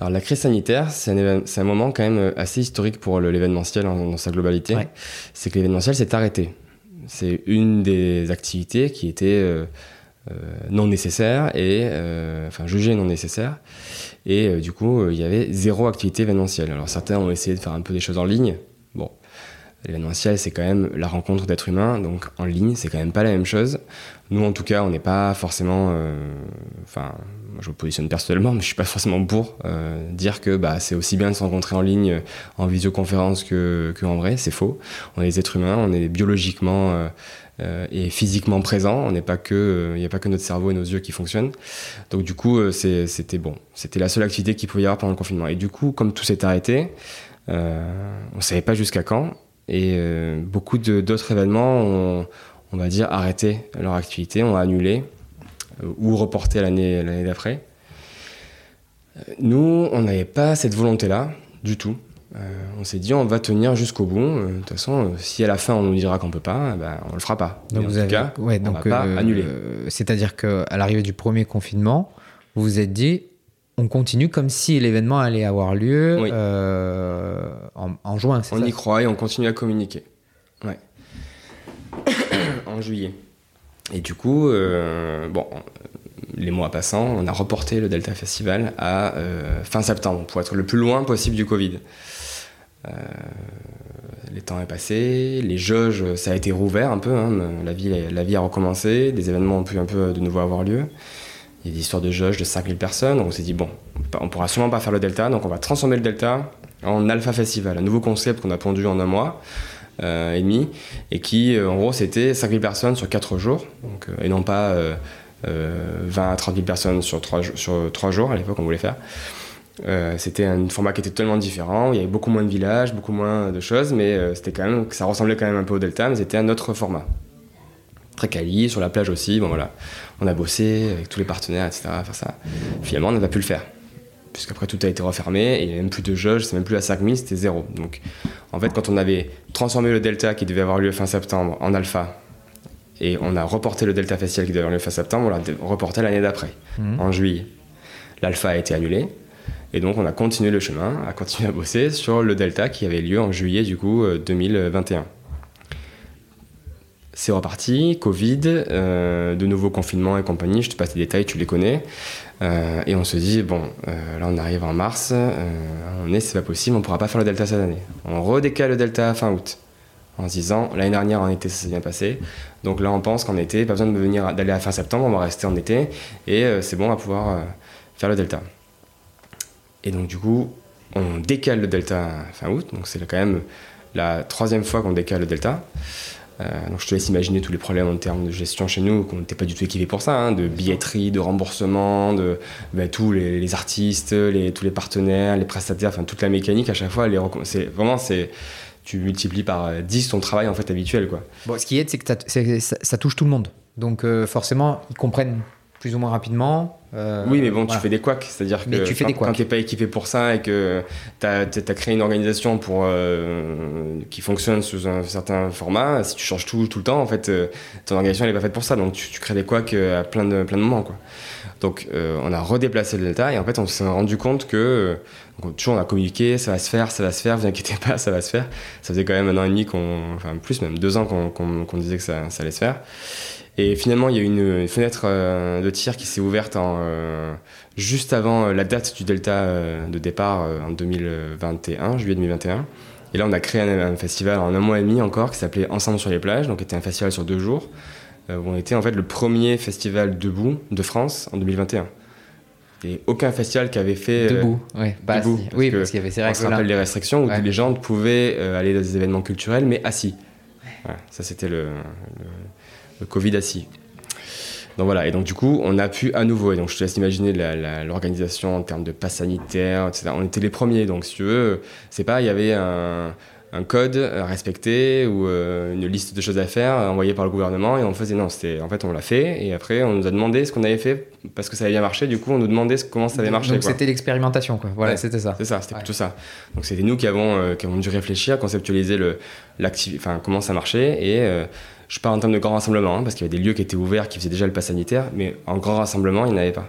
Alors la crise sanitaire, c'est un, un, moment quand même assez historique pour l'événementiel dans sa globalité. Ouais. C'est que l'événementiel s'est arrêté. C'est une des activités qui était euh, euh, non nécessaire et euh, enfin jugée non nécessaire. Et du coup, il y avait zéro activité événementielle. Alors certains ont essayé de faire un peu des choses en ligne. L'événementiel, c'est quand même la rencontre d'êtres humains, donc en ligne, c'est quand même pas la même chose. Nous, en tout cas, on n'est pas forcément. Enfin, je me positionne personnellement, mais je suis pas forcément pour euh, dire que bah, c'est aussi bien de se rencontrer en ligne, euh, en visioconférence que, que vrai. C'est faux. On est des êtres humains, on est biologiquement euh, euh et physiquement présents. On n'est pas que, il n'y a pas que notre cerveau et nos yeux qui fonctionnent. Donc du coup, c'était bon. C'était la seule activité qu'il pouvait y avoir pendant le confinement. Et du coup, comme tout s'est arrêté, on savait pas jusqu'à quand. Et beaucoup d'autres événements ont, on va dire, arrêté leur activité, ont annulé. Euh, ou reporter l'année d'après. Euh, nous, on n'avait pas cette volonté-là du tout. Euh, on s'est dit on va tenir jusqu'au bout. De toute façon, si à la fin on nous dira qu'on peut pas, eh ben, on le fera pas. Donc vous en tout cas, ouais, on va pas annuler. C'est-à-dire qu'à l'arrivée du premier confinement, vous vous êtes dit on continue comme si l'événement allait avoir lieu en, en, juin. On ça y croit et on continue à communiquer. Ouais. en juillet. Et du coup, euh, bon, les mois passant, on a reporté le Delta Festival à euh, fin septembre pour être le plus loin possible du Covid. Euh, les temps est passé, les jauges, ça a été rouvert un peu, hein, la, vie, la vie a recommencé, des événements ont pu un peu de nouveau avoir lieu. Il y a des histoires de jauges de 5000 personnes, donc on s'est dit, bon, on pourra sûrement pas faire le Delta, donc on va transformer le Delta en Alpha Festival, un nouveau concept qu'on a pondu en un mois. Euh, et demi, et qui, euh, en gros, c'était 5000 personnes sur 4 jours, euh, et non pas 20 à 30 000 personnes sur 3, sur 3 jours à l'époque on voulait faire. c'était un format qui était totalement différent. Il y avait beaucoup moins de villages, beaucoup moins de choses, mais ça ressemblait quand même un peu au Delta, mais c'était un autre format. Très quali, sur la plage aussi. Bon voilà, on a bossé avec tous les partenaires, etc. À faire ça. Finalement, on n'a pas pu le faire puisqu'après tout a été refermé, et il n'y a même plus de jauge, c'est même plus à 5000, c'était zéro. Donc en fait, quand on avait transformé le Delta qui devait avoir lieu fin septembre en Alpha, et on a reporté le Delta Festival qui devait avoir lieu fin septembre, on l'a reporté l'année d'après, mhm. en juillet. L'Alpha a été annulé, et donc on a continué le chemin, a continué à bosser sur le Delta qui avait lieu en juillet du coup 2021. C'est reparti, Covid, euh, de nouveaux confinements et compagnie, je te passe les détails, tu les connais. Euh, et on se dit, bon, euh, là on arrive en mars, on est, c'est pas possible, on pourra pas faire le Delta cette année. On redécale le Delta fin août, en se disant, l'année dernière en été ça s'est bien passé, donc là on pense qu'en été, pas besoin de venir d'aller à fin septembre, on va rester en été, et c'est bon, on va pouvoir faire le Delta. Et donc du coup, on décale le Delta fin août, donc c'est quand même la troisième fois qu'on décale le Delta. Euh, donc je te laisse imaginer tous les problèmes en termes de gestion chez nous, qu'on n'était pas du tout équipé pour ça, hein, de billetterie, de remboursement, de ben, tous les, artistes, les, tous les partenaires, les prestataires, enfin toute la mécanique à chaque fois, c'est vraiment c'est tu multiplies par 10 ton travail en fait habituel quoi. Bon, ce qui est, c'est que ça, touche tout le monde. Donc euh, forcément, ils comprennent plus ou moins rapidement. Euh, oui, mais bon, tu fais des couacs, c'est-à-dire que tu fais quand, quand tu n'es pas équipé pour ça et que tu as, créé une organisation pour, euh, qui fonctionne sous un certain format, si tu changes tout, tout le temps, en fait, euh, ton organisation n'est pas faite pour ça, donc tu, crées des couacs à plein de, plein de moments. Quoi. Donc on a redéplacé le delta et en fait on s'est rendu compte que, toujours on a communiqué, ça va se faire, ça va se faire, vous inquiétez pas, ça va se faire. Ça faisait quand même un an et demi, qu'on, enfin plus même deux ans qu'on disait que ça, ça allait se faire. Et finalement, il y a eu une, fenêtre euh, de tir qui s'est ouverte en, euh, juste avant euh, la date du Delta de départ en 2021, juillet 2021. Et là, on a créé un, festival en un mois et demi encore qui s'appelait Ensemble sur les plages, donc était un festival sur deux jours, où on était en fait le premier festival debout de France en 2021. Et aucun festival qui avait fait. Debout, bah, debout oui, parce qu'il y avait ces règles. On se rappelle les restrictions où les gens pouvaient aller dans des événements culturels, mais assis. ça, c'était le le Covid assis. Donc voilà, et donc du coup, on a pu à nouveau, et donc je te laisse imaginer l'organisation en termes de pass sanitaire, etc. On était les premiers, donc si tu veux, c'est pas, il y avait un, un code à respecter ou euh, une liste de choses à faire envoyée par le gouvernement et on faisait non c'était en fait on l'a fait et après on nous a demandé ce qu'on avait fait parce que ça avait bien marché. Du coup on nous demandait comment ça avait marché donc c'était l'expérimentation quoi. Voilà c'était ça. c'est ça c'était plutôt ça. Donc c'était nous qui avons euh, qui avons dû réfléchir conceptualiser le enfin comment ça marchait et euh, je parle en termes de grand rassemblement, hein, parce qu'il y avait des lieux qui étaient ouverts, qui faisaient déjà le pass sanitaire, mais en grand rassemblement, il n'y en avait pas.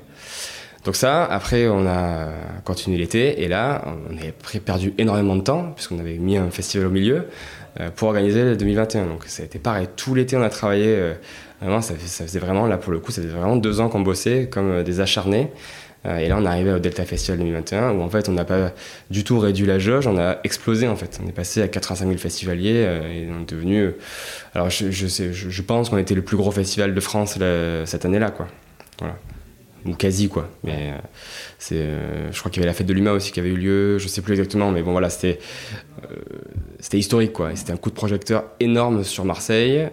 Donc ça, après, on a continué l'été, et là, on avait perdu énormément de temps, puisqu'on avait mis un festival au milieu, euh, pour organiser le 2021. Donc ça a été pareil, tout l'été, on a travaillé, euh, vraiment, ça, faisait vraiment, là, pour le coup, ça faisait vraiment deux ans qu'on bossait comme euh, des acharnés. Et là, on arrivé au Delta Festival 2021 où en fait, on n'a pas du tout réduit la jauge, on a explosé en fait. On est passé à 85 000 festivaliers et on est devenu. Alors, je, pense qu'on était le plus gros festival de France cette année-là, quoi. Voilà ou quasi quoi. Mais euh, c'est, euh, je crois qu'il y avait la fête de l'humain aussi qui avait eu lieu, je sais plus exactement, mais bon voilà, c'était, euh, c'était historique quoi. c'était un coup de projecteur énorme sur Marseille,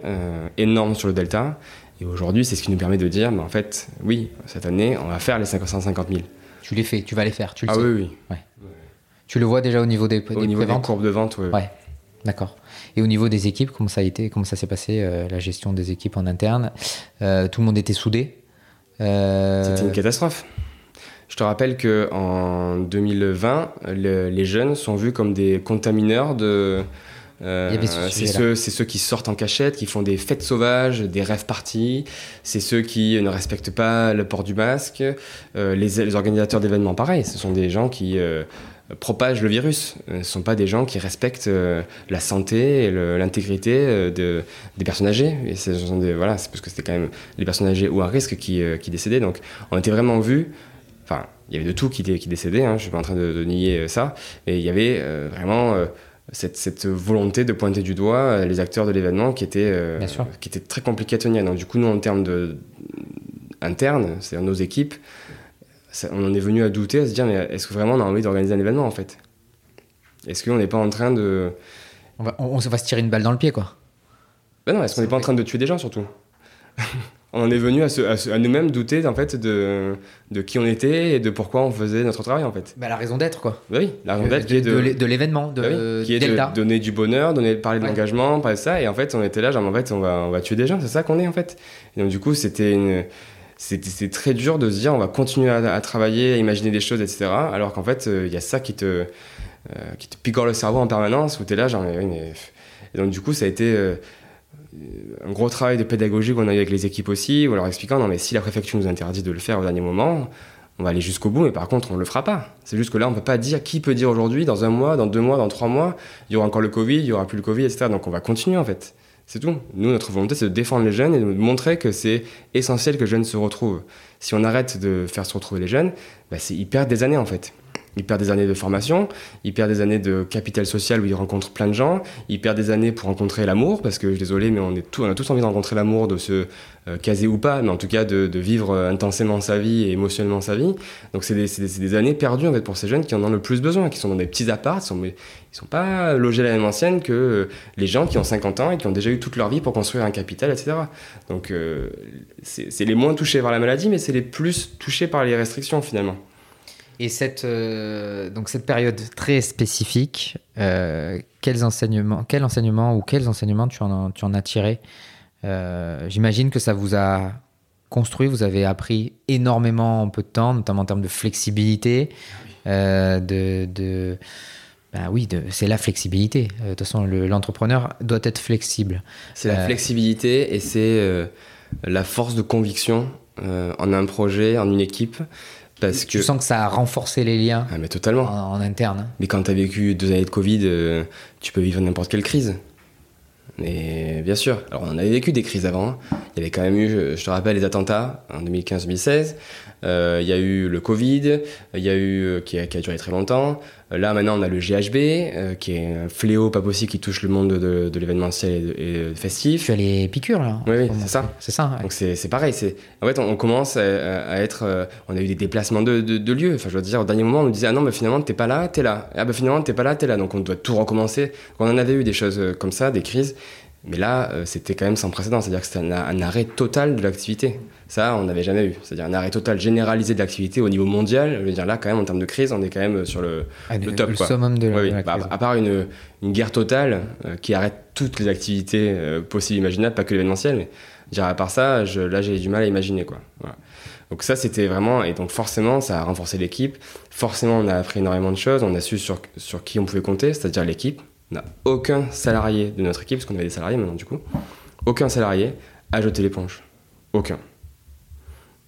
énorme sur le Delta. Et aujourd'hui, c'est ce qui nous permet de dire, mais en fait, oui, cette année, on va faire les 550 000. Tu les fais, tu vas les faire, tu le ah sais. oui, oui. Ouais. Tu le vois déjà au niveau des, au niveau des courbes de vente, oui. Ouais. D'accord. Et au niveau des équipes, comment ça a été, comment ça s'est passé la gestion des équipes en interne? Tout le monde était soudé? C'était une catastrophe. Je te rappelle que en 2020, les jeunes sont vus comme des contamineurs de. Euh, c'est ceux, ceux, qui sortent en cachette, qui font des fêtes sauvages, des rêves parties. C'est ceux qui ne respectent pas le port du masque. Euh, les, les, organisateurs d'événements, pareil. Ce sont des gens qui propagent le virus. Ce ne sont pas des gens qui respectent euh, la santé et l'intégrité euh, de, des personnes âgées. Et ce sont des, voilà, c'est parce que c'était quand même les personnes âgées ou à risque qui, euh, qui décédaient. Donc on était vraiment vus. Enfin, il y avait de tout qui, qui décédait, hein, je ne suis pas en train de, nier ça. Mais il y avait vraiment cette, cette, volonté de pointer du doigt les acteurs de l'événement qui, était qui était très compliqué à tenir. Donc du coup, nous, en termes de, internes, c'est-à-dire nos équipes, on en est venu à douter, à se dire, mais est-ce que vraiment on a envie d'organiser un événement en fait? Est-ce qu'on n'est pas en train de. On va, on, va, se tirer une balle dans le pied quoi. Ben non, est-ce qu'on n'est pas en train de tuer des gens surtout? On en est venu à, à, nous-mêmes douter en fait de, de qui on était et de pourquoi on faisait notre travail en fait. Bah, la raison d'être quoi. Bah oui, la raison d'être de, de, l'événement, de, bah qui est de donner du bonheur, donner, parler de l'engagement, parler de ça. Et en fait, on était là, genre en fait, on va, on va tuer des gens, c'est ça qu'on est en fait. Et donc du coup, c'était une c'est très dur de se dire on va continuer à, travailler, à imaginer des choses, etc. Alors qu'en fait, il euh, y a ça qui te, euh, picore le cerveau en permanence, où tu es là, genre, mais, Et donc, du coup, ça a été euh, un gros travail de pédagogie qu'on a eu avec les équipes aussi, ou leur expliquant non, mais si la préfecture nous interdit de le faire au dernier moment, on va aller jusqu'au bout, mais par contre, on ne le fera pas. C'est juste que là, on ne peut pas dire qui peut dire aujourd'hui, dans un mois, dans deux mois, dans trois mois, il y aura encore le Covid, il y aura plus le Covid, etc. Donc, on va continuer en fait. C'est tout. Nous, notre volonté, c'est de défendre les jeunes et de montrer que c'est essentiel que les jeunes se retrouvent. Si on arrête de faire se retrouver les jeunes, bah, ils perdent des années en fait. Il perd des années de formation, il perd des années de capital social où il rencontre plein de gens, il perd des années pour rencontrer l'amour, parce que je suis désolé, mais on, a tous envie de rencontrer l'amour, de se euh, caser ou pas, mais en tout cas de, vivre intensément sa vie et émotionnellement sa vie. Donc c'est des, années perdues en fait, pour ces jeunes qui en ont le plus besoin, qui sont dans des petits apparts, ils sont, ils sont pas logés à la même ancienne que euh, les gens qui ont 50 ans et qui ont déjà eu toute leur vie pour construire un capital, etc. Donc euh, c'est les moins touchés par la maladie, mais c'est les plus touchés par les restrictions finalement. Et cette, euh, donc cette période très spécifique, euh, quels enseignements, quel enseignement ou quels enseignements tu en, tu en as tiré euh, J'imagine que ça vous a construit, vous avez appris énormément en peu de temps, notamment en termes de flexibilité, de, de ben oui, c'est la flexibilité. De toute façon, l'entrepreneur doit être flexible. C'est la flexibilité et c'est la force de conviction en un projet, en une équipe. Parce tu sens que ça a renforcé les liens ah, mais totalement. En, interne. Mais quand tu as vécu deux années de Covid, euh, tu peux vivre n'importe quelle crise. Mais bien sûr, alors on avait vécu des crises avant. Hein. Il y avait quand même eu, je te rappelle, les attentats en 2015-2016. Euh, il y a eu le Covid, il y a eu euh, qui a, duré très longtemps. Euh, là maintenant on a le GHB, qui est un fléau pas possible qui touche le monde de, de l'événementiel et, festif. Tu as les piqûres là. Oui, oui c'est ça. C'est ça. Donc c'est pareil. C'est en fait on, commence à, être, on a eu des déplacements de, de, lieux. Enfin je veux dire au dernier moment on nous disait ah non mais finalement t'es pas là, t'es là. Ah bah finalement t'es pas là, t'es là. Donc on doit tout recommencer. On en avait eu des choses comme ça, des crises. Mais là, c'était quand même sans précédent, c'est-à-dire que c'était un, arrêt total de l'activité. Ça, on n'avait jamais eu. C'est-à-dire un arrêt total généralisé de l'activité au niveau mondial. Je veux dire, là, quand même, en termes de crise, on est quand même sur le, ah, le top. Le summum de la, bah, À part une, une guerre totale euh, qui arrête toutes les activités euh, possibles, imaginables, pas que l'événementiel, mais dire, à part ça, je, là, j'ai du mal à imaginer. Quoi. Donc ça, c'était vraiment... Et donc forcément, ça a renforcé l'équipe. Forcément, on a appris énormément de choses. On a su sur, sur qui on pouvait compter, c'est-à-dire l'équipe. On n'a aucun salarié de notre équipe, parce qu'on avait des salariés maintenant, du coup. Aucun salarié a jeté l'éponge. Aucun.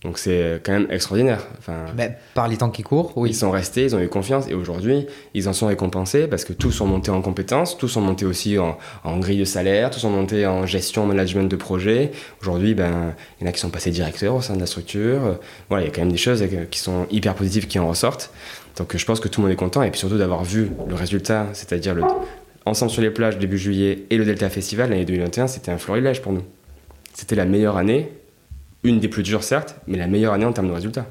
Donc c'est quand même extraordinaire. Enfin, Ben, par les temps qui courent, oui. Ils sont restés, ils ont eu confiance et aujourd'hui, ils en sont récompensés parce que tous sont montés en compétences, tous sont montés aussi en, en grille de salaire, tous sont montés en gestion, management de projet. Aujourd'hui, ben, il y en a qui sont passés directeurs au sein de la structure. Voilà, il y a quand même des choses qui sont hyper positives qui en ressortent. Donc je pense que tout le monde est content et puis surtout d'avoir vu le résultat, c'est-à-dire le Ensemble sur les plages début juillet et le Delta Festival l'année 2021, c'était un florilège pour nous. C'était la meilleure année, une des plus dures certes, mais la meilleure année en termes de résultats.